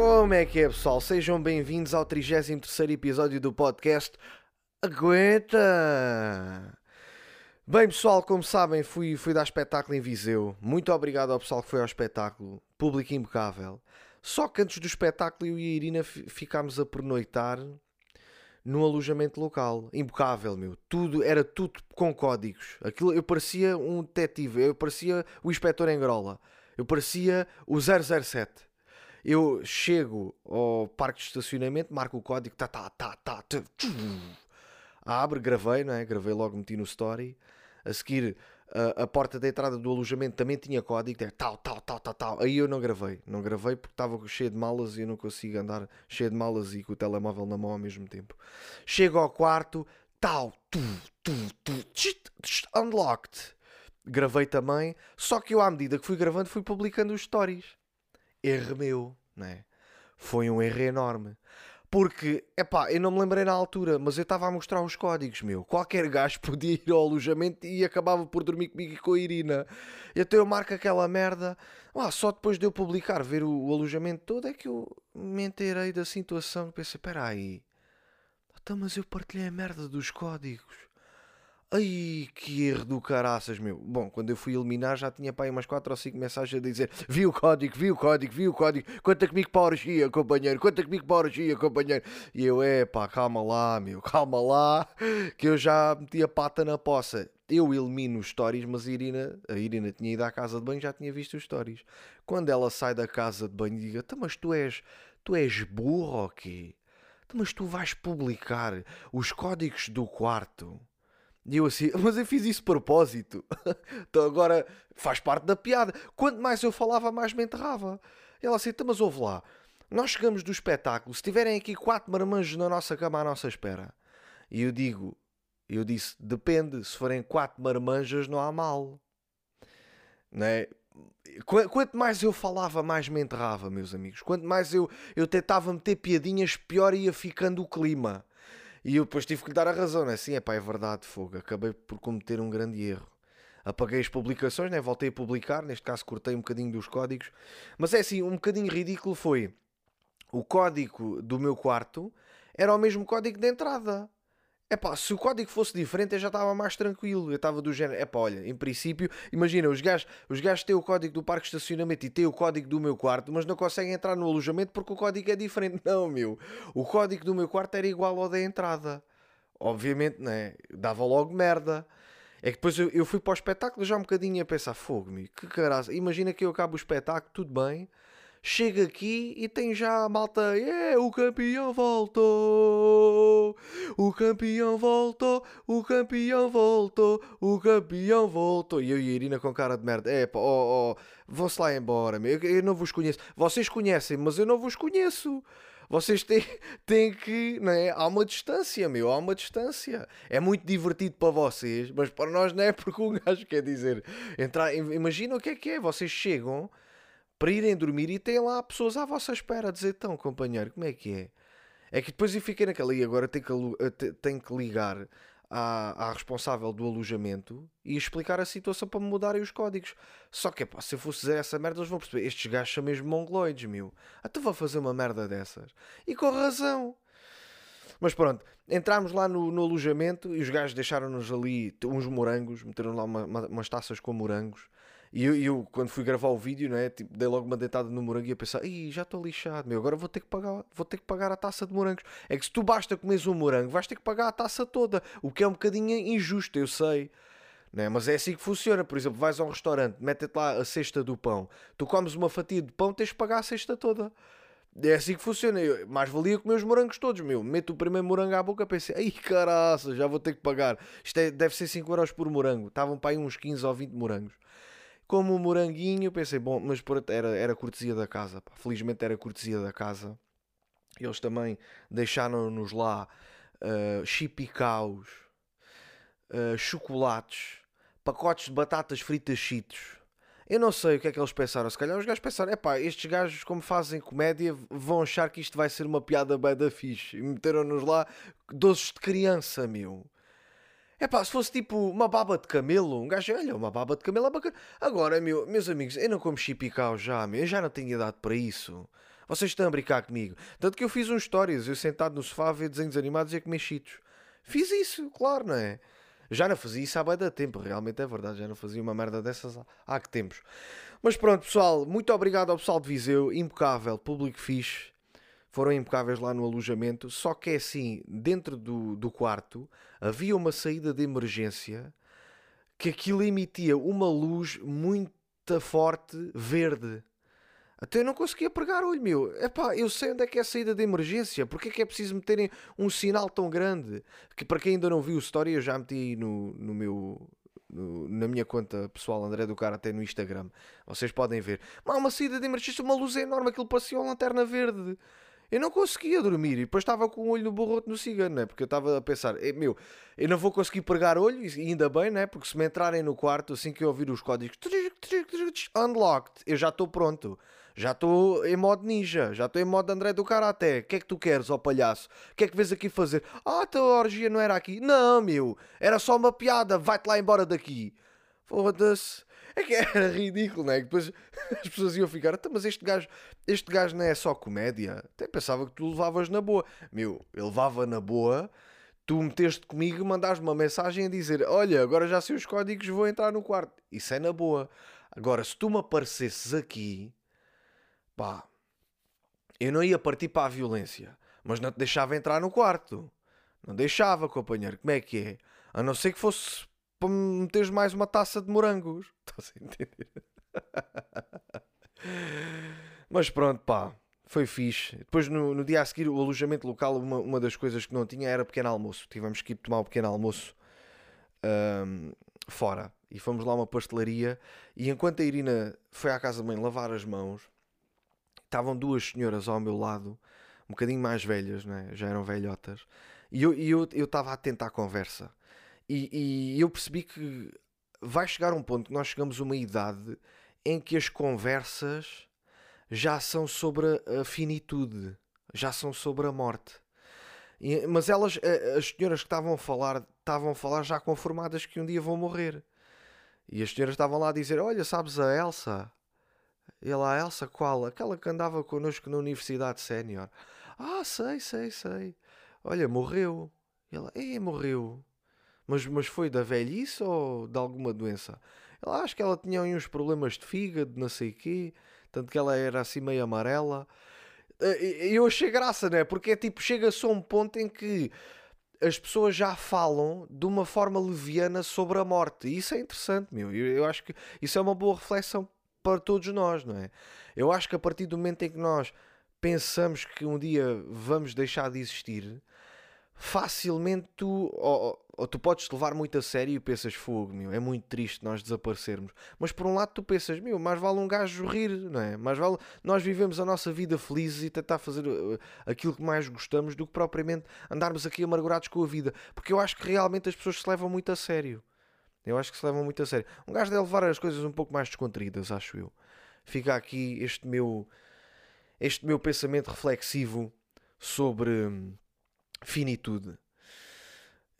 Como é que é, pessoal? Sejam bem-vindos ao 33 episódio do podcast Aguenta! Bem, pessoal, como sabem, fui, fui dar espetáculo em Viseu. Muito obrigado ao pessoal que foi ao espetáculo. Público impecável. Só que antes do espetáculo, eu e a Irina ficámos a pernoitar no alojamento local. Impecável, meu. Tudo, era tudo com códigos. Aquilo, eu parecia um detetive, eu parecia o inspetor Engrola. Eu parecia o 007. Eu chego ao parque de estacionamento, marco o código, tá, tá, tá, tá, tá, abre, gravei, não é? Gravei logo, meti no story. A seguir, a, a porta da entrada do alojamento também tinha código, é tal, tal, tal, tal, tal. Aí eu não gravei, não gravei porque estava cheio de malas e eu não consigo andar cheio de malas e com o telemóvel na mão ao mesmo tempo. Chego ao quarto, tal, tu, tu, tu, unlocked. Gravei também, só que eu, à medida que fui gravando, fui publicando os stories. Erro meu, né? Foi um erro enorme. Porque, epá, eu não me lembrei na altura, mas eu estava a mostrar os códigos, meu. Qualquer gajo podia ir ao alojamento e acabava por dormir comigo e com a Irina. E até eu marco aquela merda. Ah, só depois de eu publicar, ver o, o alojamento todo, é que eu me enterei da situação. Pensei, espera aí. Então, mas eu partilhei a merda dos códigos. Ai, que erro do caraças, meu. Bom, quando eu fui eliminar já tinha para aí umas 4 ou 5 mensagens a dizer Vi o código, vi o código, vi o código Conta comigo para a orgia, companheiro Conta comigo para a orgia, companheiro E eu, é pá, calma lá, meu Calma lá, que eu já meti a pata na poça eu elimino os stories, mas a Irina, a Irina tinha ido à casa de banho já tinha visto os stories. Quando ela sai da casa de banho, diga: Mas tu és, tu és burro ou quê? Mas tu vais publicar os códigos do quarto e eu assim, mas eu fiz isso de propósito. então agora faz parte da piada. Quanto mais eu falava, mais me enterrava. E ela assim, então, mas ouve lá. Nós chegamos do espetáculo, se tiverem aqui quatro marmanjos na nossa cama à nossa espera. E eu digo, eu disse, depende, se forem quatro marmanjas não há mal. Né? Quanto mais eu falava, mais me enterrava, meus amigos. Quanto mais eu, eu tentava meter piadinhas, pior ia ficando o clima. E eu depois tive que lhe dar a razão, né? Sim, é pá, é verdade, fogo. Acabei por cometer um grande erro. Apaguei as publicações, né? Voltei a publicar, neste caso cortei um bocadinho dos códigos. Mas é assim, um bocadinho ridículo foi o código do meu quarto era o mesmo código de entrada. É pá, se o código fosse diferente eu já estava mais tranquilo. Eu estava do género, é pá, olha, em princípio, imagina, os gajos, os gajos têm o código do parque de estacionamento e têm o código do meu quarto, mas não conseguem entrar no alojamento porque o código é diferente. Não, meu. O código do meu quarto era igual ao da entrada. Obviamente, né? Dava logo merda. É que depois eu, eu fui para o espetáculo já um bocadinho a pensar, fogo, meu, que caralho. Imagina que eu acabo o espetáculo, tudo bem chega aqui e tem já a malta, yeah, o campeão voltou, o campeão voltou, o campeão voltou, o campeão voltou. E eu e a Irina com cara de merda, é pá, oh, oh, vão-se lá embora, meu. Eu, eu não vos conheço. Vocês conhecem, mas eu não vos conheço. Vocês têm, têm que, não é? Há uma distância, meu, há uma distância. É muito divertido para vocês, mas para nós não é porque um gajo quer dizer. Entrar, imagina o que é que é. Vocês chegam para irem dormir e têm lá pessoas à vossa espera a dizer: então, companheiro, como é que é? É que depois eu fiquei naquela e agora tenho que, tenho que ligar à, à responsável do alojamento e explicar a situação para me mudarem os códigos. Só que pá, se eu fosse dizer essa merda, eles vão perceber: estes gajos são mesmo mongoloides, meu. Até vou fazer uma merda dessas. E com razão. Mas pronto, entramos lá no, no alojamento e os gajos deixaram-nos ali uns morangos, meteram lá uma, uma, umas taças com morangos. E eu, eu, quando fui gravar o vídeo, né, tipo, dei logo uma deitada no morango e a pensar, Ih, já estou lixado, meu, agora vou ter, que pagar, vou ter que pagar a taça de morangos. É que se tu basta comeres um morango, vais ter que pagar a taça toda, o que é um bocadinho injusto, eu sei. Né? Mas é assim que funciona. Por exemplo, vais a um restaurante, mete-te lá a cesta do pão, tu comes uma fatia de pão, tens de pagar a cesta toda. É assim que funciona. Eu, mais valia comer os morangos todos, meu. Meto o primeiro morango à boca, pensei, ai caraça, já vou ter que pagar. Isto é, deve ser 5 euros por morango. Estavam para aí uns 15 ou 20 morangos como o moranguinho, pensei, bom, mas era, era cortesia da casa, pá. felizmente era cortesia da casa. Eles também deixaram-nos lá uh, chipicaus, uh, chocolates, pacotes de batatas fritas chitos. Eu não sei o que é que eles pensaram. Se calhar os gajos pensaram: é pá, estes gajos, como fazem comédia, vão achar que isto vai ser uma piada bem da fixe. E meteram-nos lá doces de criança, meu. É pá, se fosse tipo uma baba de camelo, um gajo, olha, uma baba de camelo é bacana. Agora, meu, meus amigos, eu não como chipicau já, meu, eu já não tenho idade para isso. Vocês estão a brincar comigo. Tanto que eu fiz uns stories, eu sentado no sofá a ver desenhos animados e a comer cheetos. Fiz isso, claro, não é? Já não fazia isso há bem da tempo, realmente é verdade. Já não fazia uma merda dessas há que tempos. Mas pronto, pessoal, muito obrigado ao pessoal de Viseu, impecável, público fixe. Foram impecáveis lá no alojamento. Só que é assim, dentro do, do quarto havia uma saída de emergência que aquilo emitia uma luz muito forte verde. Até eu não conseguia pregar olho, meu. Epá, eu sei onde é que é a saída de emergência. Porque é que é preciso meterem um sinal tão grande? Que para quem ainda não viu a história, eu já meti no, no meu... Na minha conta pessoal André do Cara até no Instagram. Vocês podem ver. Mas uma saída de emergência, uma luz enorme, aquilo parecia uma lanterna verde. Eu não conseguia dormir e depois estava com o olho no borroto no cigano, né? Porque eu estava a pensar, meu, eu não vou conseguir pregar olho, e ainda bem, né? Porque se me entrarem no quarto, assim que eu ouvir os códigos unlocked, eu já estou pronto. Já estou em modo ninja, já estou em modo André do Karaté. O que é que tu queres, ó palhaço? O que é que vês aqui fazer? Ah, a tua orgia não era aqui. Não, meu, era só uma piada, vai-te lá embora daqui. Foda-se. É que era ridículo, não é? Depois as pessoas iam ficar, então, mas este gajo, este gajo não é só comédia. Até pensava que tu levavas na boa. Meu, eu levava na boa, tu meteste comigo, mandaste uma mensagem a dizer: Olha, agora já sei os códigos, vou entrar no quarto. Isso é na boa. Agora, se tu me aparecesses aqui pá, eu não ia partir para a violência, mas não te deixava entrar no quarto. Não deixava, companheiro. Como é que é? A não ser que fosse para me meteres mais uma taça de morangos. Estás a entender? mas pronto, pá. Foi fixe. Depois, no, no, dia a seguir, o alojamento local, uma, uma das coisas que não tinha era pequeno almoço. Tivemos que ir tomar o pequeno almoço um, fora. E fomos lá a uma pastelaria. E enquanto a Irina foi à casa da mãe lavar as mãos, estavam duas senhoras ao meu lado, um bocadinho mais velhas, né? já eram velhotas, e eu estava eu, eu atento à conversa. E, e eu percebi que vai chegar um ponto que nós chegamos a uma idade em que as conversas já são sobre a finitude, já são sobre a morte. E, mas elas, as senhoras que estavam a falar, estavam a falar já conformadas que um dia vão morrer. E as senhoras estavam lá a dizer: Olha, sabes a Elsa? E lá, a Elsa qual? Aquela que andava connosco na Universidade Sénior. Ah, sei, sei, sei. Olha, morreu. Ela, é, morreu. Mas, mas foi da velhice ou de alguma doença? Ela, acho que ela tinha uns problemas de fígado, não sei o quê. Tanto que ela era assim meio amarela. Eh, eu achei graça, né? Porque é tipo, chega-se a um ponto em que as pessoas já falam de uma forma leviana sobre a morte. E isso é interessante, meu. Eu, eu acho que isso é uma boa reflexão para todos nós, não é? Eu acho que a partir do momento em que nós pensamos que um dia vamos deixar de existir, facilmente tu, ou, ou tu podes te levar muito a sério e pensas, fogo, meu, é muito triste nós desaparecermos. Mas por um lado tu pensas, meu, mais vale um gajo rir, não é? Mais vale nós vivemos a nossa vida felizes e tentar fazer uh, aquilo que mais gostamos do que propriamente andarmos aqui amargurados com a vida. Porque eu acho que realmente as pessoas se levam muito a sério. Eu acho que se levam muito a sério. Um gajo deve levar as coisas um pouco mais descontraídas, acho eu. Fica aqui este meu, este meu pensamento reflexivo sobre hum, finitude.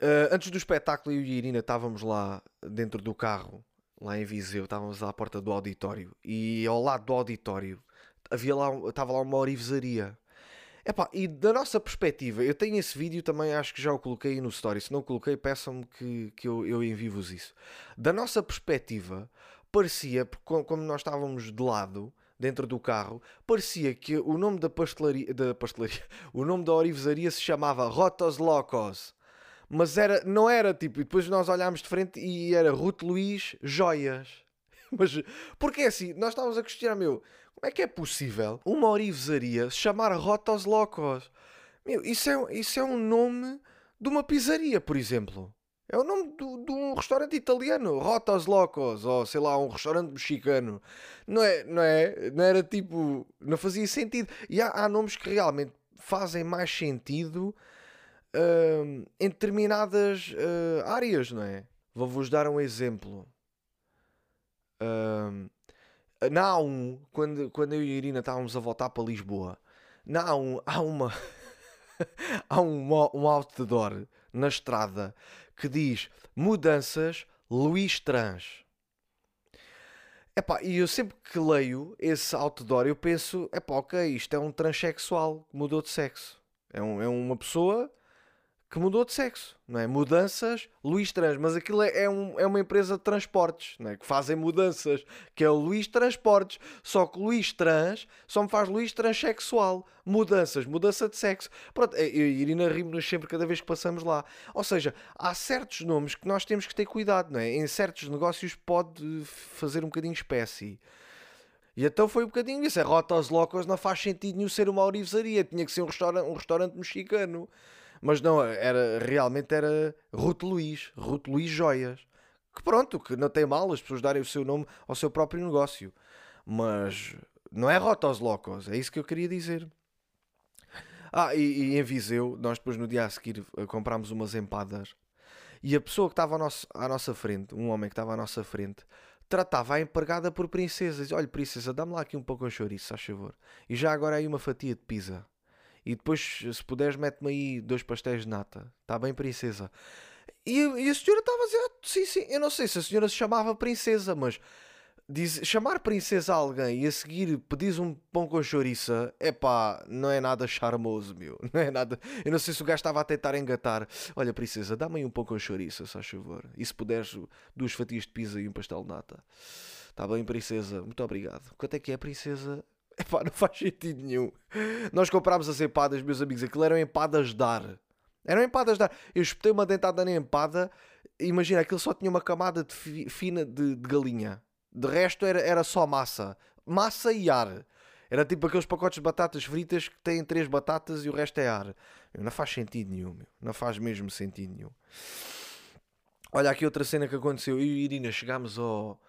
Uh, antes do espetáculo, eu e a Irina estávamos lá dentro do carro, lá em Viseu, estávamos à porta do auditório e ao lado do auditório havia lá, estava lá uma orivesaria Epá, e da nossa perspectiva, eu tenho esse vídeo também, acho que já o coloquei no story. Se não coloquei, peçam-me que, que eu, eu envio-vos isso. Da nossa perspectiva, parecia, como nós estávamos de lado, dentro do carro, parecia que o nome da pastelaria, da pastelaria, o nome da orivesaria se chamava Rotos Locos. Mas era, não era tipo, e depois nós olhámos de frente e era Ruth Luís Joias. Mas, porque é assim, nós estávamos a questionar, meu, como é que é possível uma orivesaria se chamar Rotos Locos? Meu, isso é, isso é um nome de uma pizzaria, por exemplo. É o nome de um restaurante italiano, Rotos Locos, ou sei lá, um restaurante mexicano. Não é, não é, não era tipo, não fazia sentido. E há, há nomes que realmente fazem mais sentido uh, em determinadas uh, áreas, não é? Vou-vos dar um exemplo. Uh, na A1, quando, quando eu e a Irina estávamos a voltar para Lisboa, na A1 há uma. há um, um outdoor na estrada que diz Mudanças Luís Trans. Epá, e eu sempre que leio esse outdoor, eu penso, epá, ok, isto é um transexual que mudou de sexo. É, um, é uma pessoa que mudou de sexo, não é? Mudanças, Luís Trans, mas aquilo é, é, um, é uma empresa de transportes, não é? Que fazem mudanças, que é o Luís Transportes, só que Luís Trans só me faz Luís Transsexual, mudanças, mudança de sexo. Pronto, é, eu e Irina rimos sempre cada vez que passamos lá. Ou seja, há certos nomes que nós temos que ter cuidado, não é? Em certos negócios pode fazer um bocadinho espécie. E então foi um bocadinho isso. É Rotas Locos não faz sentido nenhum ser uma orivesaria. Tinha que ser um restaurante, um restaurante mexicano. Mas não, era, realmente era Ruth Luís, Ruth Luís Joias. Que pronto, que não tem mal as pessoas darem o seu nome ao seu próprio negócio. Mas não é Rotos Locos, é isso que eu queria dizer. Ah, e, e em Viseu, nós depois no dia a seguir eh, comprámos umas empadas. E a pessoa que estava à, nosso, à nossa frente, um homem que estava à nossa frente, tratava a empregada por princesa. Diz, Olha, princesa, dá-me lá aqui um pouco de chouriço, faz favor. E já agora aí uma fatia de pizza. E depois, se puderes, mete-me aí dois pastéis de nata. Está bem, princesa? E, e a senhora estava a dizer: ah, sim, sim. Eu não sei se a senhora se chamava princesa, mas diz, chamar princesa a alguém e a seguir pedis um pão com chouriça, é pá, não é nada charmoso, meu. Não é nada. Eu não sei se o gajo estava a tentar engatar. Olha, princesa, dá-me aí um pão com chouriça, só favor. E se puderes, duas fatias de pizza e um pastel de nata. Está bem, princesa? Muito obrigado. Quanto é que é, princesa? Epá, não faz sentido nenhum. Nós comprámos as empadas, meus amigos, aquilo eram empadas dar. Eram empadas dar. Eu espetei uma dentada na empada, imagina, aquilo só tinha uma camada de fi, fina de, de, galinha. De resto era, era só massa. Massa e ar. Era tipo aqueles pacotes de batatas fritas que têm três batatas e o resto é ar. Não faz sentido nenhum, meu. Não faz mesmo sentido nenhum. Olha aqui outra cena que aconteceu. Eu e Irina chegámos ao,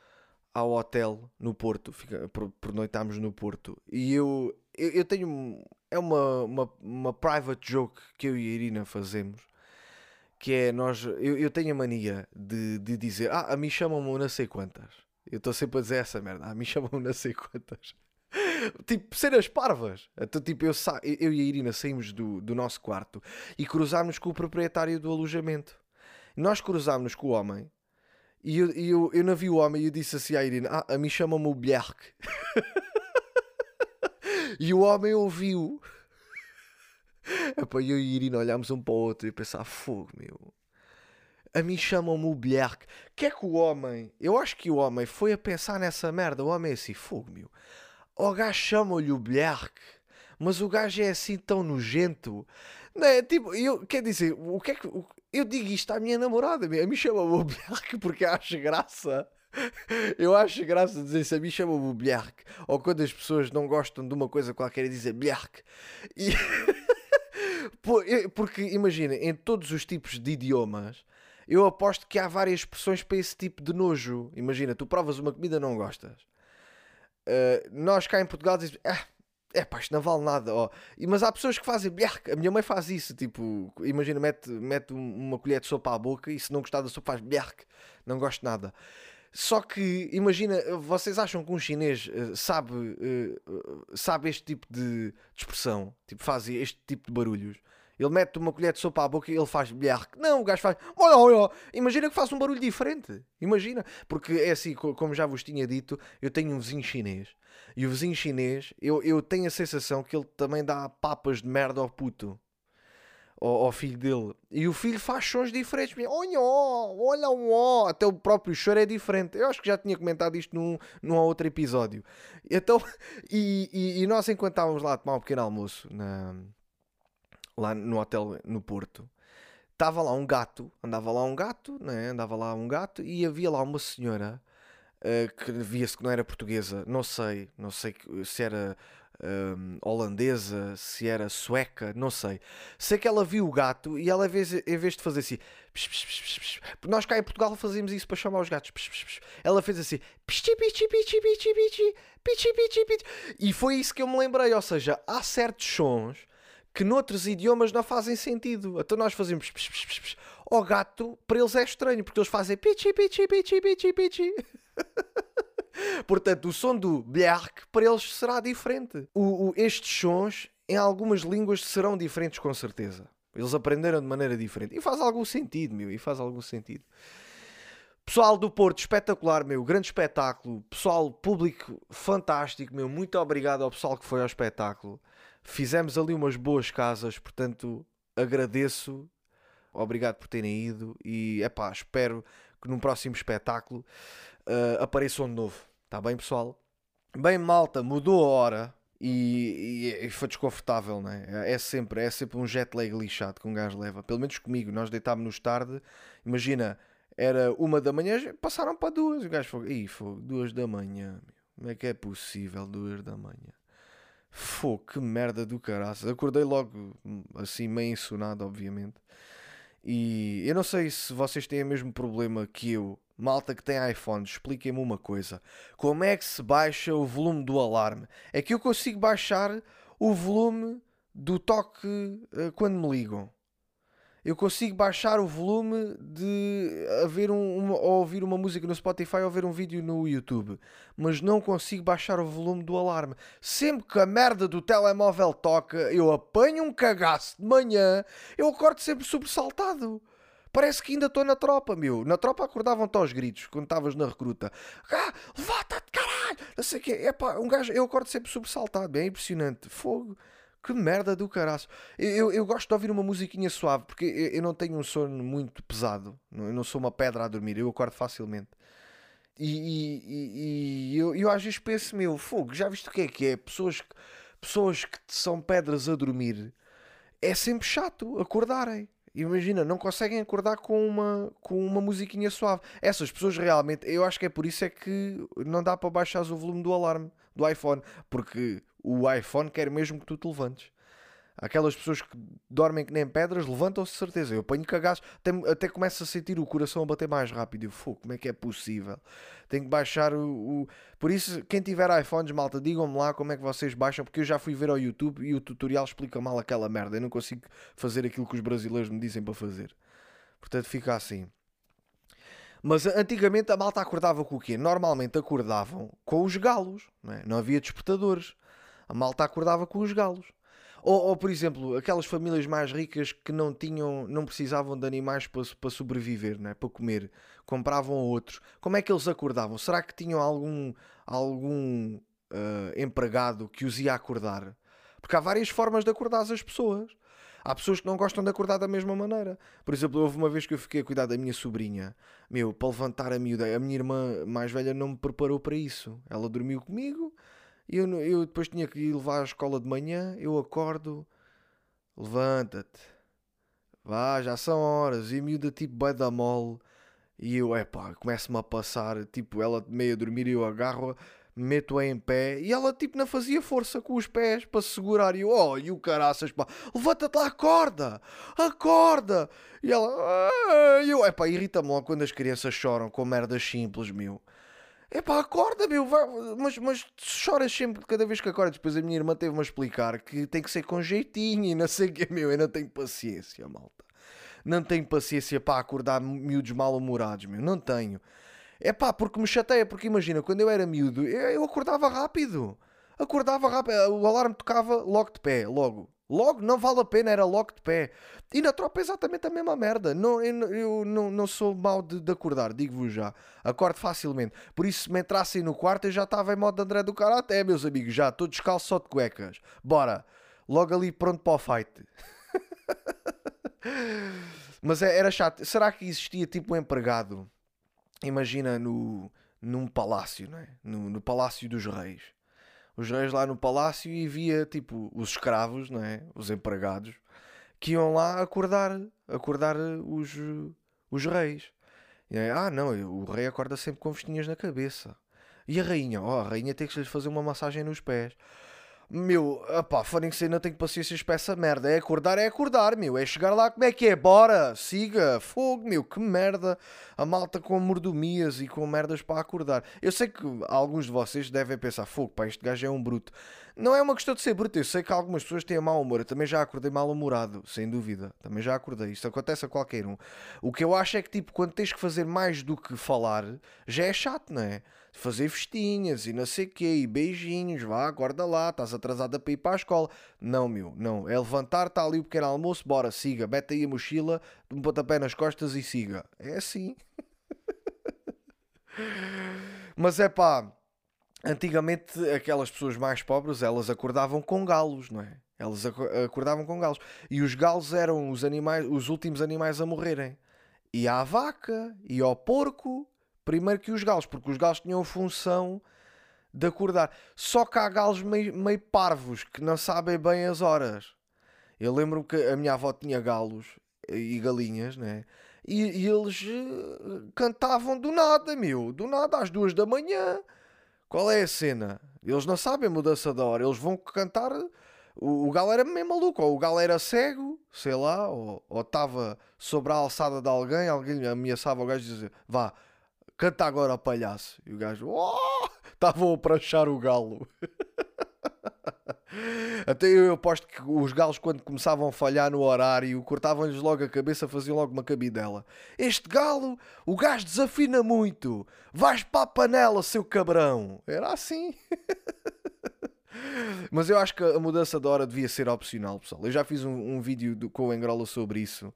ao hotel no Porto, fica, pernoitámos no Porto, e eu, eu, eu, tenho. É uma, uma, uma private joke que eu e a Irina fazemos, que é nós. Eu, eu tenho a mania de, de dizer, ah, a mim chamam-me não sei quantas. Eu estou sempre a dizer essa merda, ah, a mim chamam-me não sei quantas. tipo, cenas parvas. Então, tipo, eu, sa eu e a Irina saímos do, do nosso quarto e cruzámos com o proprietário do alojamento. Nós cruzámos com o homem e eu, eu, eu não vi o homem e eu disse assim à Irina: Ah, a mim chama-me o Bjerk. e o homem ouviu. Epá, eu e a Irina olhámos um para o outro e pensar: Fogo, meu. A mim chamam-me o Bjerk. Que é que o homem. Eu acho que o homem foi a pensar nessa merda. O homem é assim: Fogo, meu. O gajo chama-lhe o Bjerk. Mas o gajo é assim tão nojento. Não é? Tipo, eu, quer dizer, o que é que. Eu digo isto à minha namorada, a mim chama-me Bjerk porque acho graça. Eu acho graça dizer se a mim chama-me Bjerk. Ou quando as pessoas não gostam de uma coisa qualquer e dizem Bjerk. E... porque imagina, em todos os tipos de idiomas, eu aposto que há várias expressões para esse tipo de nojo. Imagina, tu provas uma comida não gostas. Uh, nós cá em Portugal dizemos. Ah, é pá, isto não vale nada. Ó. Mas há pessoas que fazem. A minha mãe faz isso. Tipo, imagina, mete, mete uma colher de sopa à boca e se não gostar da sopa faz. Não gosto nada. Só que, imagina, vocês acham que um chinês uh, sabe, uh, sabe este tipo de, de expressão? Tipo, faz este tipo de barulhos? Ele mete uma colher de sopa à boca e ele faz blerk. Não, o gajo faz. Olha, olha. Imagina que faça um barulho diferente. Imagina. Porque é assim, como já vos tinha dito, eu tenho um vizinho chinês. E o vizinho chinês, eu, eu tenho a sensação que ele também dá papas de merda ao puto. Ao, ao filho dele. E o filho faz sons diferentes. Olha, olha, olha. Até o próprio choro é diferente. Eu acho que já tinha comentado isto num, num outro episódio. Então, e, e, e nós, enquanto estávamos lá a tomar um pequeno almoço na lá no hotel no Porto, estava lá um gato, andava lá um gato, né? andava lá um gato e havia lá uma senhora uh, que via-se que não era portuguesa, não sei, não sei se era um, holandesa, se era sueca, não sei. Sei que ela viu o gato e ela, em vez, em vez de fazer assim, psh, psh, psh, nós cá em Portugal fazemos isso para chamar os gatos, ela fez assim, e foi isso que eu me lembrei. Ou seja, há certos sons que noutros idiomas não fazem sentido. Então nós fazemos psh, psh, psh, ao gato, para eles é estranho, porque eles fazem pichi, pichi, pichi, pichi, pichi. Portanto, o som do blerk para eles será diferente. O, o, estes sons, em algumas línguas, serão diferentes com certeza. Eles aprenderam de maneira diferente. E faz algum sentido, meu, e faz algum sentido. Pessoal do Porto, espetacular, meu, grande espetáculo. Pessoal, público fantástico, meu. Muito obrigado ao pessoal que foi ao espetáculo. Fizemos ali umas boas casas, portanto, agradeço. Obrigado por terem ido e, é pá, espero que num próximo espetáculo uh, apareçam de novo. Está bem, pessoal? Bem, malta, mudou a hora e, e, e, foi desconfortável, não é? É sempre, é sempre um jet lag lixado que um gajo leva. Pelo menos comigo, nós deitámos-nos tarde. Imagina, era uma da manhã, passaram para duas. O gajo foi, ih, foi duas da manhã. Como é que é possível duas da manhã? Fô, que merda do caraças. Acordei logo assim, meio ensonado, obviamente. E eu não sei se vocês têm o mesmo problema que eu. Malta que tem iPhone, expliquem-me uma coisa. Como é que se baixa o volume do alarme? É que eu consigo baixar o volume do toque uh, quando me ligam eu consigo baixar o volume de haver um, uma, ou ouvir uma música no Spotify ou ver um vídeo no YouTube, mas não consigo baixar o volume do alarme. Sempre que a merda do telemóvel toca, eu apanho um cagaço de manhã, eu acordo sempre sobressaltado. Parece que ainda estou na tropa, meu. Na tropa acordavam-te aos gritos quando estavas na recruta. Ah, levanta-te, caralho! Não sei o quê. Epá, um gajo, eu acordo sempre sobressaltado. É impressionante. Fogo. Que merda do caraço. Eu, eu, eu, gosto de ouvir uma musiquinha suave porque eu, eu, não tenho um sono muito pesado. Eu não sou uma pedra a dormir, eu acordo facilmente. E, e, e eu, eu às vezes penso, meu, fogo, já viste o que é que é? Pessoas, pessoas que são pedras a dormir é sempre chato acordarem. Imagina, não conseguem acordar com uma, com uma musiquinha suave. Essas pessoas realmente, eu acho que é por isso é que não dá para baixar o volume do alarme do iPhone, porque o iPhone quer mesmo que tu te levantes. Aquelas pessoas que dormem que nem pedras levantam-se de certeza. Eu ponho cagaço, até, até começo a sentir o coração a bater mais rápido. Eu, fogo, como é que é possível? Tenho que baixar o, o. Por isso, quem tiver iPhones, malta, digam-me lá como é que vocês baixam, porque eu já fui ver ao YouTube e o tutorial explica mal aquela merda. Eu não consigo fazer aquilo que os brasileiros me dizem para fazer. Portanto, fica assim. Mas antigamente a malta acordava com o quê? Normalmente acordavam com os galos, não, é? não havia despertadores. A malta acordava com os galos. Ou, ou, por exemplo, aquelas famílias mais ricas que não tinham, não precisavam de animais para, para sobreviver, né? para comer, compravam outros. Como é que eles acordavam? Será que tinham algum, algum uh, empregado que os ia acordar? Porque há várias formas de acordar as pessoas. Há pessoas que não gostam de acordar da mesma maneira. Por exemplo, houve uma vez que eu fiquei a cuidar da minha sobrinha. Meu, para levantar a miúda, a minha irmã mais velha não me preparou para isso. Ela dormiu comigo eu, eu depois tinha que ir levar à escola de manhã. Eu acordo, levanta-te, vá, já são horas. E a miúda tipo vai da mole. E eu, é pá, começo-me a passar, tipo, ela meio a dormir e eu agarro-a meto-a em pé e ela tipo não fazia força com os pés para segurar e eu, oh, e o caraças, pá, levanta-te lá, acorda, acorda. E ela, ah, e eu, é pá, irrita-me logo quando as crianças choram com merdas simples, meu. É pá, acorda, meu, vai, mas, mas choras sempre cada vez que acordas. Depois a minha irmã teve-me a explicar que tem que ser com jeitinho e não sei o que, meu, eu não tenho paciência, malta. Não tenho paciência para acordar miúdos mal-humorados, meu, não tenho. É pá, porque me chateia, porque imagina, quando eu era miúdo, eu acordava rápido. Acordava rápido, o alarme tocava logo de pé, logo. Logo, não vale a pena, era logo de pé. E na tropa é exatamente a mesma merda. Não, eu, eu não, não sou mau de, de acordar, digo-vos já. Acordo facilmente. Por isso, se me entrassem no quarto, eu já estava em modo André do Karaté, meus amigos. Já, estou descalço só de cuecas. Bora. Logo ali pronto para o fight. Mas é, era chato. Será que existia tipo um empregado imagina no, num palácio, não é? no, no palácio dos reis. Os reis lá no palácio e via tipo os escravos, não é? os empregados, que iam lá acordar, acordar os, os reis. E aí, ah, não, o rei acorda sempre com vestinhas na cabeça. E a rainha? Oh, a rainha tem que lhes fazer uma massagem nos pés. Meu, opá, forem que não tenho paciência para essa merda. É acordar, é acordar, meu. É chegar lá, como é que é? Bora, siga, fogo, meu, que merda. A malta com mordomias e com merdas para acordar. Eu sei que alguns de vocês devem pensar, fogo, pá, este gajo é um bruto. Não é uma questão de ser bruto, eu sei que algumas pessoas têm mau humor. Eu também já acordei mal-humorado, sem dúvida. Também já acordei. Isto acontece a qualquer um. O que eu acho é que, tipo, quando tens que fazer mais do que falar, já é chato, não é? Fazer festinhas e não sei o quê, e beijinhos, vá, acorda lá, estás atrasada para ir para a escola. Não, meu, não. É levantar, está ali o pequeno almoço, bora, siga, mete aí a mochila, um pontapé nas costas e siga. É assim. Mas é pá, antigamente aquelas pessoas mais pobres, elas acordavam com galos, não é? Elas acordavam com galos. E os galos eram os animais, os últimos animais a morrerem. E à vaca e ao porco, primeiro que os galos, porque os galos tinham a função de acordar. Só que há galos meio, meio parvos que não sabem bem as horas. Eu lembro que a minha avó tinha galos e galinhas, né? E, e eles uh, cantavam do nada, meu, do nada às duas da manhã. Qual é a cena? Eles não sabem mudança da hora, eles vão cantar. O, o galo era meio maluco, ou o galo era cego, sei lá, ou estava sobre a alçada de alguém, alguém ameaçava o gajo e dizia: Vá, canta agora, palhaço. E o gajo, oh! estavam a pranchar o galo. Até eu aposto que os galos, quando começavam a falhar no horário, cortavam-lhes logo a cabeça, faziam logo uma cabidela. Este galo, o gajo desafina muito. Vais para a panela, seu cabrão. Era assim. Mas eu acho que a mudança de hora devia ser opcional, pessoal. Eu já fiz um, um vídeo do, com o Engrola sobre isso.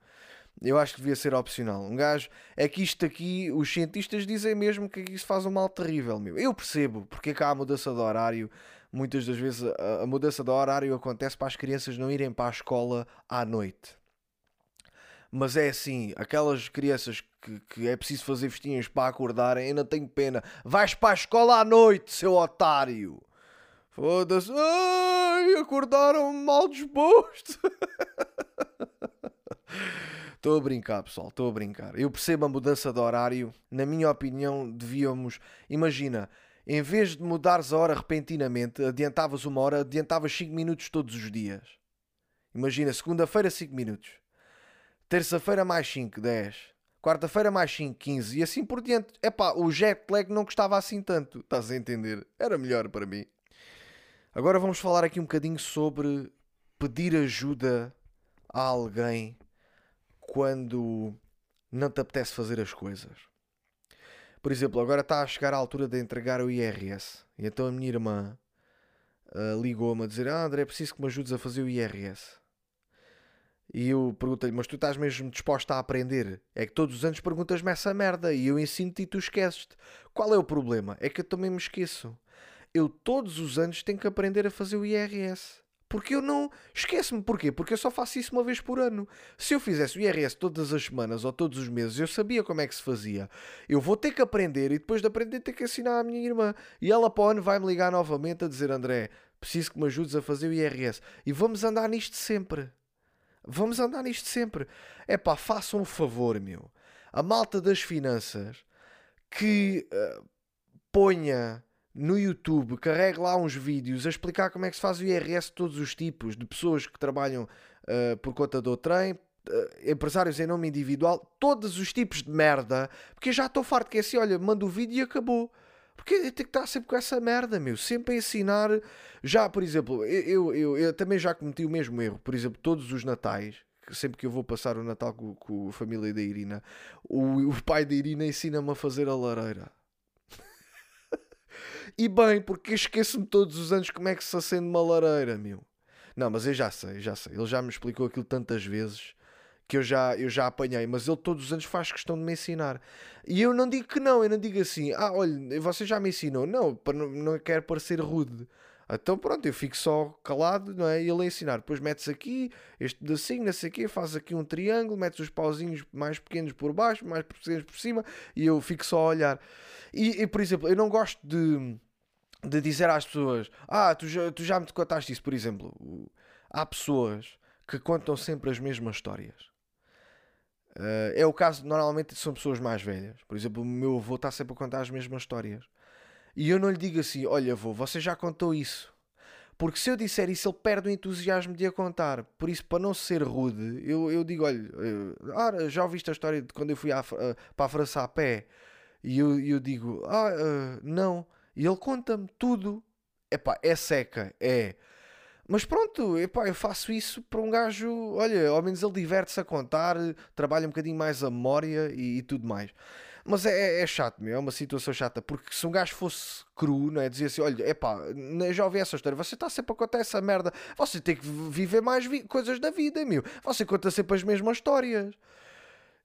Eu acho que devia ser opcional. Um gajo. É que isto aqui, os cientistas dizem mesmo que isso faz um mal terrível, meu. Eu percebo porque é que há a mudança de horário. Muitas das vezes a, mudança de horário acontece para as crianças não irem para a escola à noite. Mas é assim, aquelas crianças que, que é preciso fazer festinhas para acordarem, ainda tenho pena. Vais para a escola à noite, seu otário! Foda-se. Acordaram mal disposto. Estou a brincar, pessoal, estou a brincar. Eu percebo a mudança de horário. Na minha opinião, devíamos. Imagina, em vez de mudares a hora repentinamente, adiantavas uma hora, adiantavas 5 minutos todos os dias. Imagina, segunda-feira 5 minutos. Terça-feira mais 5, 10. Quarta-feira mais 5, 15. E assim por diante. Epá, o jet lag não custava assim tanto. Estás a entender? Era melhor para mim. Agora vamos falar aqui um bocadinho sobre pedir ajuda a alguém quando não te apetece fazer as coisas. Por exemplo, agora está a chegar a altura de entregar o IRS. E então a minha irmã uh, ligou-me a dizer: Ah, André, preciso que me ajudes a fazer o IRS. E eu perguntei-lhe: Mas tu estás mesmo disposta a aprender? É que todos os anos perguntas-me essa merda e eu ensino-te e tu esqueces-te. Qual é o problema? É que eu também me esqueço. Eu todos os anos tenho que aprender a fazer o IRS. Porque eu não. Esquece-me. Porquê? Porque eu só faço isso uma vez por ano. Se eu fizesse o IRS todas as semanas ou todos os meses, eu sabia como é que se fazia. Eu vou ter que aprender e depois de aprender, ter que ensinar à minha irmã. E ela para o ano vai-me ligar novamente a dizer: André, preciso que me ajudes a fazer o IRS. E vamos andar nisto sempre. Vamos andar nisto sempre. É pá, façam um favor, meu. A malta das finanças que uh, ponha no YouTube, carregue lá uns vídeos a explicar como é que se faz o IRS de todos os tipos, de pessoas que trabalham uh, por conta do trem, uh, empresários em nome individual, todos os tipos de merda, porque eu já estou farto que é assim, olha, manda o vídeo e acabou. Porque eu tenho que estar sempre com essa merda, meu. Sempre a ensinar. Já, por exemplo, eu, eu, eu, também já cometi o mesmo erro. Por exemplo, todos os natais, sempre que eu vou passar o Natal com, com a família da Irina, o, o pai da Irina ensina-me a fazer a lareira. E bem, porque esqueço-me todos os anos como é que se acende uma lareira, meu. Não, mas eu já sei, já sei. Ele já me explicou aquilo tantas vezes que eu já, eu já apanhei, mas ele todos os anos faz questão de me ensinar. E eu não digo que não, eu não digo assim, ah, olha, você já me ensinou. Não, não, não quero parecer rude. Então pronto, eu fico só calado, não é? E ele a ensinar. Depois metes aqui, este pedacinho, não sei o quê, faz aqui um triângulo, metes os pauzinhos mais pequenos por baixo, mais pequenos por cima, e eu fico só a olhar. E, e por exemplo, eu não gosto de, de dizer às pessoas: Ah, tu já, tu já me contaste isso, por exemplo. Há pessoas que contam sempre as mesmas histórias. Uh, é o caso, normalmente são pessoas mais velhas. Por exemplo, o meu avô está sempre a contar as mesmas histórias. E eu não lhe digo assim: Olha, avô, você já contou isso. Porque se eu disser isso, ele perde o entusiasmo de a contar. Por isso, para não ser rude, eu, eu digo: Olha, eu, ah, já ouviste a história de quando eu fui à, para a França a pé? E eu, eu digo: Ah, uh, não. E ele conta-me tudo. Epá, é seca, é. Mas pronto, epá, eu faço isso para um gajo. Olha, ao menos ele diverte-se a contar, trabalha um bocadinho mais a memória e, e tudo mais. Mas é, é, é chato, meu, é uma situação chata, porque se um gajo fosse cru, não é? Dizia assim: olha, epá, já ouvi essa história, você está sempre a contar essa merda, você tem que viver mais vi coisas da vida, meu. Você conta sempre as mesmas histórias.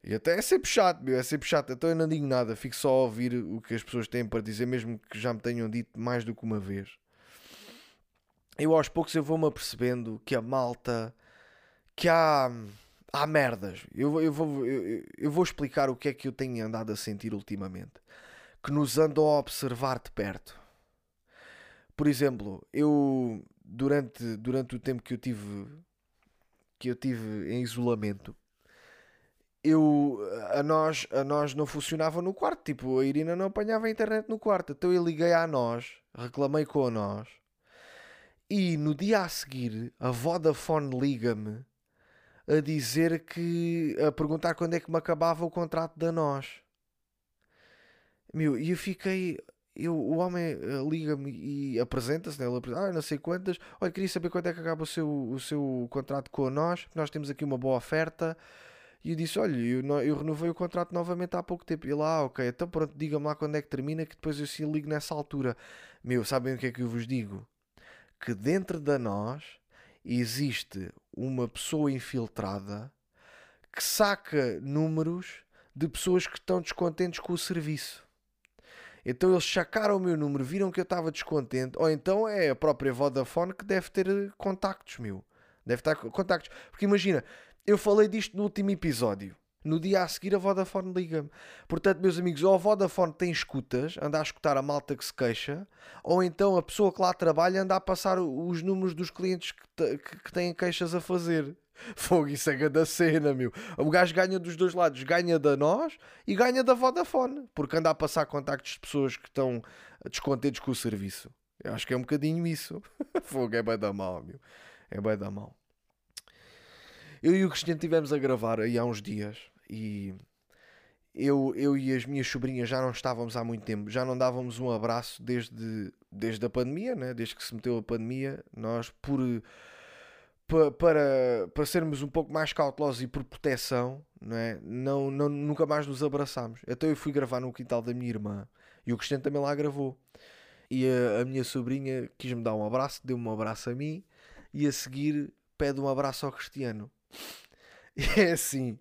E até é sempre chato, meu, é sempre chato. Então eu não digo nada, fico só a ouvir o que as pessoas têm para dizer, mesmo que já me tenham dito mais do que uma vez. Eu aos poucos eu vou-me apercebendo que a malta, que há, há merdas. Eu, eu, vou, eu, eu vou explicar o que é que eu tenho andado a sentir ultimamente. Que nos andam a observar de perto. Por exemplo, eu durante, durante o tempo que eu tive que eu tive em isolamento, eu, a, nós, a nós não funcionava no quarto. Tipo, a Irina não apanhava a internet no quarto. Então eu liguei a nós, reclamei com a nós. E no dia a seguir, a Vodafone liga-me a dizer que. a perguntar quando é que me acabava o contrato da nós. Meu, e eu fiquei. Eu, o homem eh, liga-me e apresenta-se, né? ele apresenta, ah, não sei quantas. Olha, queria saber quando é que acaba o seu, o seu contrato com nós. Nós temos aqui uma boa oferta. E eu disse: Olha, eu, eu renovei o contrato novamente há pouco tempo. E lá, ah, ok, então pronto, diga-me lá quando é que termina, que depois eu sim ligo nessa altura. Meu, sabem o que é que eu vos digo? Que dentro da nós existe uma pessoa infiltrada que saca números de pessoas que estão descontentes com o serviço. Então eles sacaram o meu número, viram que eu estava descontente, ou então é a própria Vodafone que deve ter contactos, meu. Deve estar contactos. Porque imagina, eu falei disto no último episódio. No dia a seguir a Vodafone liga-me. Portanto, meus amigos, ou a Vodafone tem escutas, anda a escutar a malta que se queixa, ou então a pessoa que lá trabalha anda a passar os números dos clientes que, que, que têm queixas a fazer. Fogo, isso é da cena, meu. O gajo ganha dos dois lados, ganha da nós e ganha da Vodafone, porque anda a passar contactos de pessoas que estão descontentes com o serviço. Eu acho que é um bocadinho isso. Fogo, é bem da mal, meu. É bem da mal. Eu e o Cristiano estivemos a gravar aí há uns dias e eu, eu e as minhas sobrinhas já não estávamos há muito tempo, já não dávamos um abraço desde, desde a pandemia, né? desde que se meteu a pandemia. Nós, por, para, para, para sermos um pouco mais cautelosos e por proteção, não é? não, não, nunca mais nos abraçámos. Então eu fui gravar no quintal da minha irmã e o Cristiano também lá gravou. E a, a minha sobrinha quis-me dar um abraço, deu-me um abraço a mim e a seguir pede um abraço ao Cristiano. E é assim.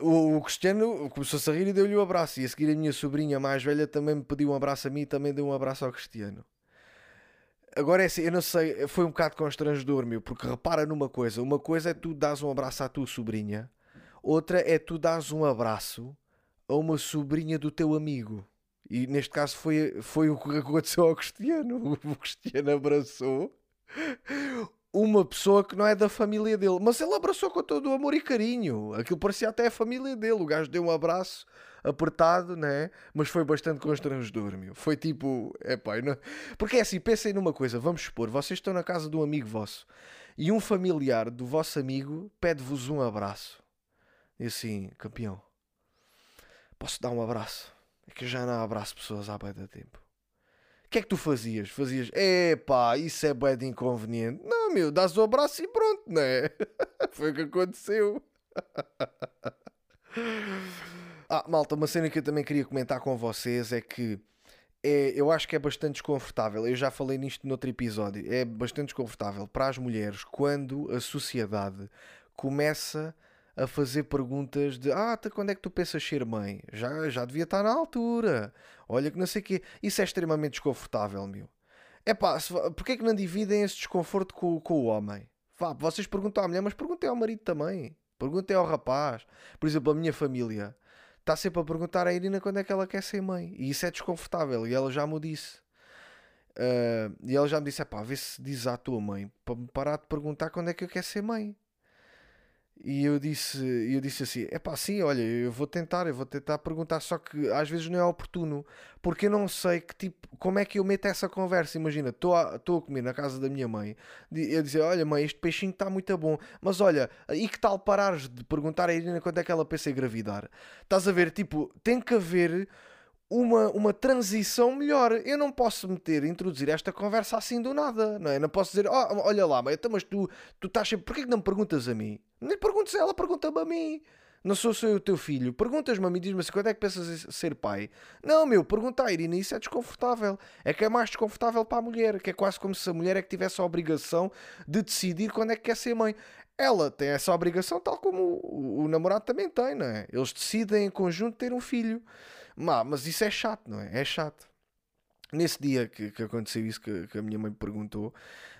O, o Cristiano começou-se a rir e deu-lhe um abraço. E a seguir a minha sobrinha mais velha também me pediu um abraço a mim e também deu um abraço ao Cristiano. Agora é assim, eu não sei, foi um bocado constrangedor, meu, porque repara numa coisa: uma coisa é tu dás um abraço à tua sobrinha, outra é tu dás um abraço a uma sobrinha do teu amigo. E neste caso foi, foi o que aconteceu ao Cristiano. O Cristiano abraçou uma pessoa que não é da família dele. Mas ele abraçou com todo o amor e carinho. Aquilo parecia até a família dele. O gajo deu um abraço apertado, né? Mas foi bastante constrangedor, meu. Foi tipo, é pá, não... porque é assim, pensem numa coisa, vamos supor, vocês estão na casa de um amigo vosso e um familiar do vosso amigo pede-vos um abraço. E assim, campeão, posso dar um abraço? É que eu já não abraço pessoas há bem de tempo. Que é que tu fazias? Fazias, epá, isso é bem de inconveniente. Não, meu, dás o abraço e pronto, não é? Foi o que aconteceu. ah, malta, uma cena que eu também queria comentar com vocês é que é, eu acho que é bastante desconfortável. Eu já falei nisto noutro episódio. É bastante desconfortável para as mulheres quando a sociedade começa a fazer perguntas de ah, até quando é que tu pensas ser mãe? Já, já devia estar na altura. Olha que não sei o quê. Isso é extremamente desconfortável, meu. É pá, porquê é que não dividem esse desconforto com, com o homem? Vá, vocês perguntam à mulher, mas perguntem ao marido também. Perguntem ao rapaz. Por exemplo, a minha família está sempre a perguntar à Irina quando é que ela quer ser mãe. E isso é desconfortável. E ela já me disse. Uh, e ela já me disse: é pá, vê se diz à tua mãe para me parar de perguntar quando é que eu quero ser mãe. E eu disse, eu disse assim: é pá, sim, olha, eu vou tentar, eu vou tentar perguntar, só que às vezes não é oportuno, porque eu não sei que tipo, como é que eu meto essa conversa. Imagina, estou a, a comer na casa da minha mãe, eu dizer: olha, mãe, este peixinho está muito bom, mas olha, e que tal parares de perguntar a Irina quando é que ela pensa em engravidar? Estás a ver, tipo, tem que haver uma, uma transição melhor. Eu não posso meter, introduzir esta conversa assim do nada, não é? Não posso dizer, oh, olha lá, mas, então, mas tu, tu estás sempre, porquê que não me perguntas a mim? Nem perguntes a ela, pergunta-me a mim. Não sou só eu o teu filho. Perguntas-me a mim, diz-me assim, quando é que pensas ser pai? Não, meu, pergunta à Irina, isso é desconfortável. É que é mais desconfortável para a mulher, que é quase como se a mulher é que tivesse a obrigação de decidir quando é que quer ser mãe. Ela tem essa obrigação, tal como o, o namorado também tem, não é? Eles decidem em conjunto ter um filho. Mas isso é chato, não é? É chato. Nesse dia que, que aconteceu isso, que, que, a minha mãe me perguntou,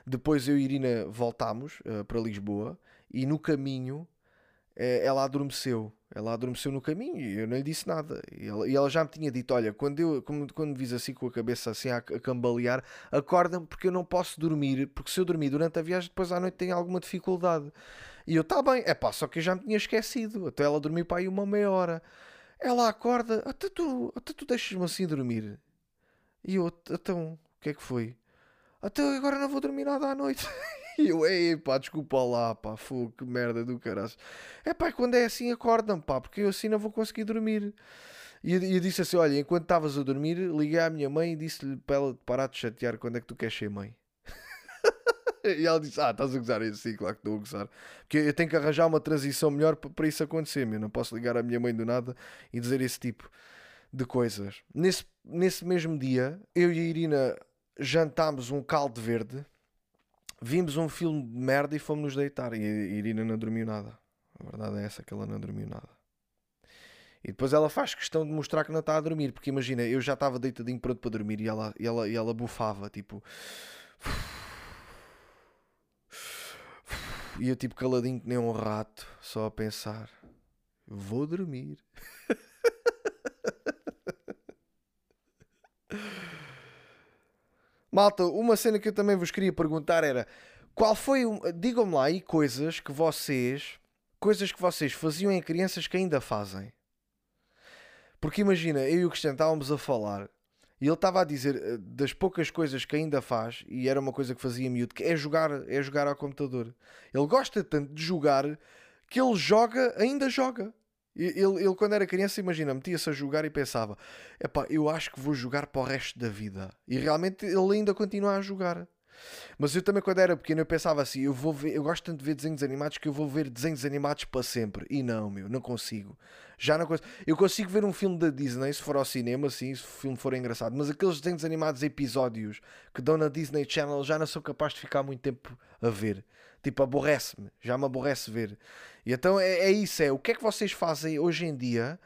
depois eu e Irina voltámos uh, para Lisboa e no caminho uh, ela adormeceu. Ela adormeceu no caminho e eu não lhe disse nada. E ela, e ela já me tinha dito: Olha, quando, eu, quando, quando me vis assim com a cabeça assim a, a cambalear, acorda-me porque eu não posso dormir. Porque se eu dormir durante a viagem, depois à noite tenho alguma dificuldade. E eu, tá bem, é pá, só que eu já me tinha esquecido. Até ela dormiu para aí uma meia hora. Ela acorda, até tu, até tu deixas-me assim dormir. E eu, então, o que é que foi? Até agora não vou dormir nada à noite. E eu, ei, pá, desculpa lá, pá, fogo, que merda do caralho. É pá, quando é assim, acorda-me, pá, porque eu assim não vou conseguir dormir. E eu, disse assim: olha, enquanto estavas a dormir, liguei à minha mãe e disse-lhe para ela parar de chatear quando é que tu queres ser mãe. E ela disse: Ah, estás a gozar assim, claro que estou a gozar. Porque eu tenho que arranjar uma transição melhor para isso acontecer, meu. Não posso ligar à minha mãe do nada e dizer esse tipo de coisas. Nesse, nesse mesmo dia, eu e a Irina jantámos um caldo verde, vimos um filme de merda e fomos nos deitar. E a Irina não dormiu nada. A verdade é essa que ela não dormiu nada. E depois ela faz questão de mostrar que não está a dormir, porque imagina, eu já estava deitadinho pronto para dormir e ela, e ela, e ela bufava, tipo. E eu tipo caladinho que nem um rato, só a pensar: vou dormir. Malta, uma cena que eu também vos queria perguntar era qual foi, digam-me lá aí coisas que vocês, coisas que vocês faziam em crianças que ainda fazem. Porque imagina, eu e o Cristiano estávamos a falar e ele estava a dizer eh, das poucas coisas que ainda faz, e era uma coisa que fazia miúdo, que é jogar, é jogar ao computador. Ele gosta tanto de jogar que ele joga, ainda joga. Ele, ele, quando era criança, imagina, metia-se a jogar e pensava: epá, eu acho que vou jogar para o resto da vida. E realmente ele ainda continua a jogar. Mas eu também, quando era pequeno, eu pensava assim: eu vou ver, eu gosto tanto de ver desenhos animados que eu vou ver desenhos animados para sempre. E não, meu, não consigo. Já não consigo. Eu consigo ver um filme da Disney se for ao cinema, assim, se o filme for engraçado. Mas aqueles desenhos animados, episódios que dão na Disney Channel, já não sou capaz de ficar muito tempo a ver. Tipo, aborrece-me. Já me aborrece ver. E então é, é isso: é o que é que vocês fazem hoje em dia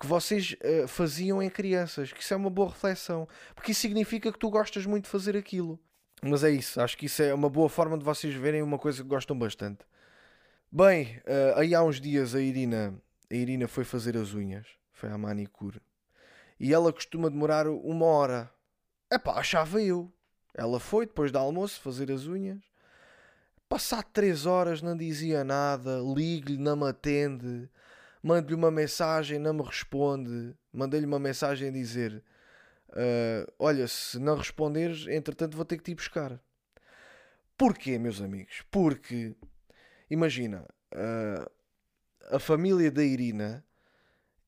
que vocês uh, faziam em crianças? Que isso é uma boa reflexão. Porque isso significa que tu gostas muito de fazer aquilo. Mas é isso, acho que isso é uma boa forma de vocês verem uma coisa que gostam bastante. Bem, uh, aí há uns dias a Irina, a Irina foi fazer as unhas, foi à manicure. E ela costuma demorar uma hora. Epá, achava eu. Ela foi depois do almoço fazer as unhas. Passar três horas não dizia nada, ligo-lhe, não me atende. Mando-lhe uma mensagem, não me responde. Mandei-lhe uma mensagem a dizer Uh, olha, se não responderes, entretanto vou ter que te ir buscar. Porquê, meus amigos? Porque, imagina, uh, a família da Irina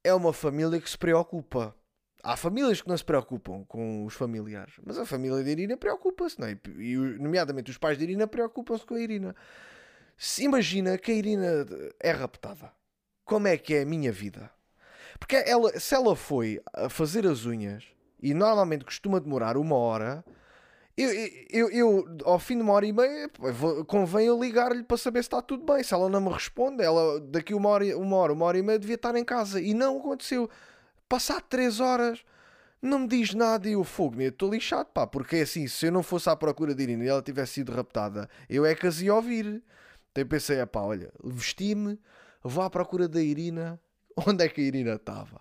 é uma família que se preocupa. Há famílias que não se preocupam com os familiares, mas a família da Irina preocupa-se, não é? E, nomeadamente, os pais da Irina preocupam-se com a Irina. Se imagina que a Irina é raptada. Como é que é a minha vida? Porque ela, se ela foi a fazer as unhas e normalmente costuma demorar uma hora, eu, eu, eu, ao fim de uma hora e meia convém eu ligar-lhe para saber se está tudo bem. Se ela não me responde, ela daqui uma hora, uma hora, uma hora e meia devia estar em casa. E não aconteceu. Passar três horas, não me diz nada e eu fogo, eu estou lixado, pá, porque é assim, se eu não fosse à procura de Irina e ela tivesse sido raptada, eu é que as ia ouvir. Então eu pensei, pá, olha, vesti-me, vou à procura da Irina. Onde é que a Irina estava?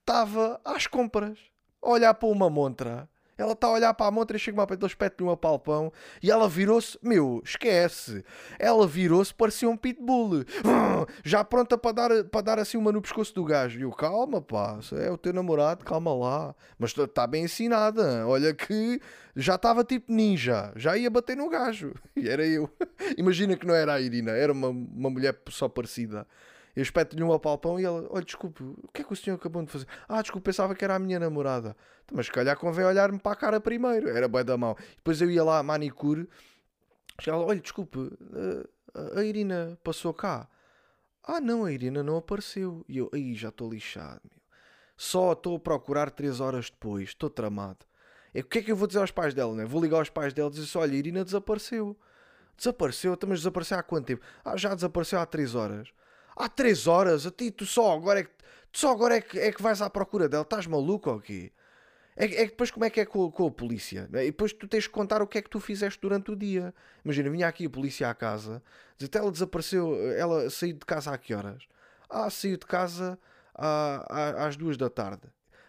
Estava às compras olhar para uma montra. Ela está a olhar para a montra e chega-me a pé, espeto-lhe um apalpão e ela virou-se, meu, esquece. Ela virou-se, parecia um pitbull. Já pronta para dar, para dar assim uma no pescoço do gajo. E eu, calma, pá, é o teu namorado, calma lá. Mas está bem ensinada. Olha que já estava tipo ninja, já ia bater no gajo. E era eu. Imagina que não era a Irina, era uma, uma mulher só parecida. Eu espeto-lhe um apalpão e ela, olha, desculpe, o que é que o senhor acabou de fazer? Ah, desculpe, pensava que era a minha namorada. Então, mas se calhar convém olhar-me para a cara primeiro. Era bem da mão. Depois eu ia lá à manicure, ela, olha, desculpe, eh, a Irina passou cá. Ah, não, a Irina não apareceu. E eu, aí já estou lixado, meu. Só estou a procurar 3 horas depois, estou tramado. É, o que é que eu vou dizer aos pais dela, né? Vou ligar aos pais dela e dizer olha, a Irina desapareceu. Desapareceu, então, mas desapareceu há quanto tempo? Ah, já desapareceu há 3 horas. Há 3 horas? A ti, tu só agora é que, só agora é que, é que vais à procura dela? Estás maluco ou quê? É, é que depois como é que é com, com a polícia? E depois tu tens que contar o que é que tu fizeste durante o dia. Imagina, vinha aqui a polícia à casa, diz ela desapareceu, ela saiu de casa a que horas? Ah, saiu de casa à, à, às duas da tarde.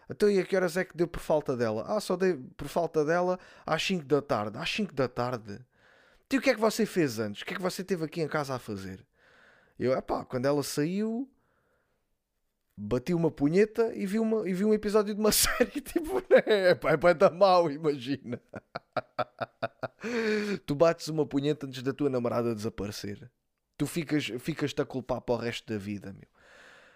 Então e a que horas é que deu por falta dela? Ah, só dei por falta dela às 5 da tarde. Às 5 da tarde? E o que é que você fez antes? O que é que você teve aqui em casa a fazer? Eu, epá, quando ela saiu, bati uma punheta e vi, uma, e vi um episódio de uma série tipo, né? é pá, é pá, mal, imagina. tu bates uma punheta antes da tua namorada desaparecer. Tu ficas, ficas-te a culpar para o resto da vida, meu.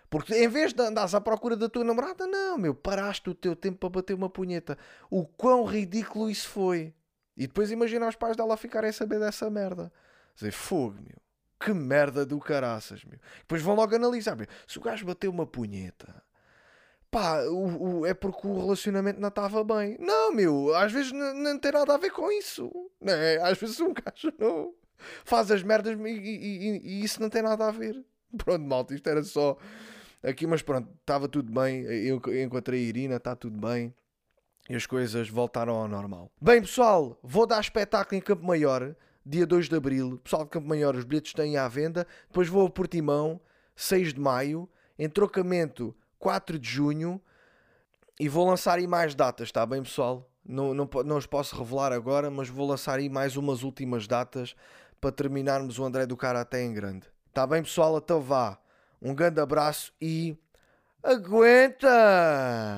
Porque em vez de andares à procura da tua namorada, não, meu, paraste o teu tempo para bater uma punheta. O quão ridículo isso foi. E depois imagina os pais dela ficarem a saber dessa merda. Dizer, fogo, meu. Que merda do caraças, meu. Depois vão logo analisar, meu. Se o gajo bateu uma punheta, pá, o, o, é porque o relacionamento não estava bem. Não, meu, às vezes não, tem nada a ver com isso. Não é? Às vezes um gajo não faz as merdas e, e, e, e isso não tem nada a ver. Pronto, malta, isto era só aqui, mas pronto, estava tudo bem. Eu encontrei a Irina, está tudo bem. E as coisas voltaram ao normal. Bem, pessoal, vou dar espetáculo em Campo Maior, dia 2 de Abril. Pessoal de Campo Maior, os bilhetes têm à venda. Depois vou a Portimão, 6 de Maio. Em trocamento, 4 de Junho. E vou lançar aí mais datas, está bem, pessoal? Não, não, não os posso revelar agora, mas vou lançar aí mais umas últimas datas para terminarmos o André do Karaté em grande. Está bem, pessoal? Então vá. Um grande abraço e. Aguenta!